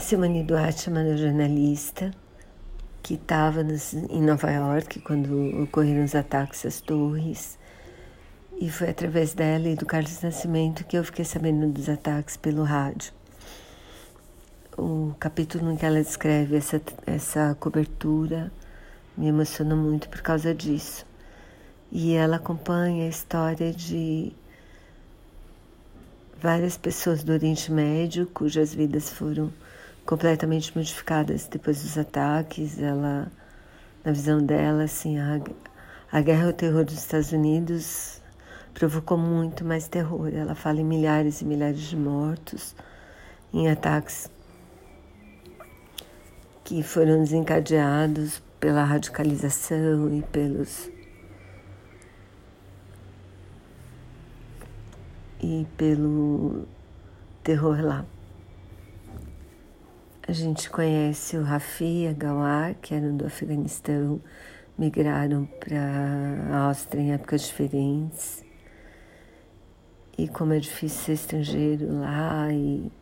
A Simone Duarte uma jornalista que estava em Nova York quando ocorreram os ataques às torres. E foi através dela e do Carlos Nascimento que eu fiquei sabendo dos ataques pelo rádio. O capítulo em que ela descreve essa, essa cobertura me emociona muito por causa disso. E ela acompanha a história de várias pessoas do Oriente Médio cujas vidas foram completamente modificadas depois dos ataques. Ela, na visão dela, assim, a, a guerra ao terror dos Estados Unidos provocou muito mais terror. Ela fala em milhares e milhares de mortos, em ataques que foram desencadeados pela radicalização e pelos e pelo terror lá. A gente conhece o Rafi e a Gawar, que eram do Afeganistão, migraram para a Áustria em épocas diferentes. E como é difícil ser estrangeiro lá e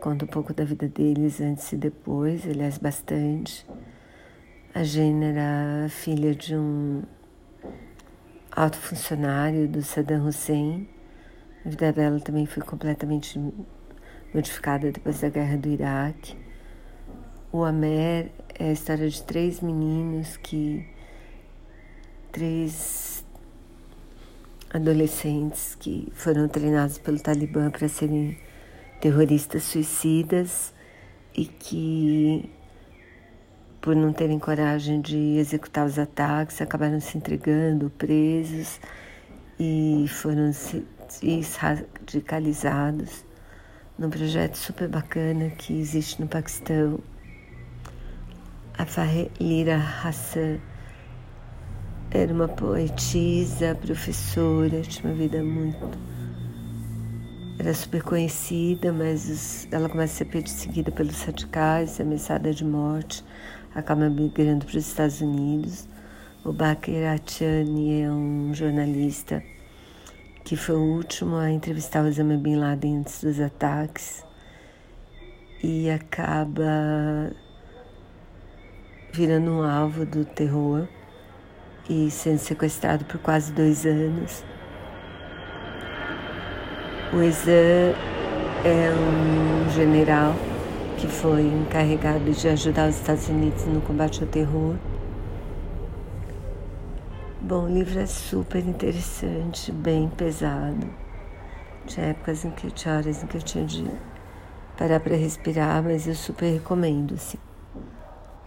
conta um pouco da vida deles antes e depois, aliás, bastante. A Jane era filha de um alto funcionário do Saddam Hussein. A vida dela também foi completamente modificada depois da guerra do Iraque. O Amer é a história de três meninos que. três adolescentes que foram treinados pelo Talibã para serem terroristas suicidas e que, por não terem coragem de executar os ataques, acabaram se entregando, presos e foram radicalizados num projeto super bacana que existe no Paquistão. A Fahlira Hassan era uma poetisa, professora, tinha uma vida muito. Era super conhecida, mas ela começa a ser perseguida pelos radicais, ameaçada de morte, acaba migrando para os Estados Unidos. O Bakir Achani é um jornalista que foi o último a entrevistar Osama Bin Laden antes dos ataques e acaba virando um alvo do terror e sendo sequestrado por quase dois anos. O Exan é um general que foi encarregado de ajudar os Estados Unidos no combate ao terror Bom, o livro é super interessante, bem pesado. Tinha épocas em que tinha horas em que eu tinha de parar para respirar, mas eu super recomendo, assim.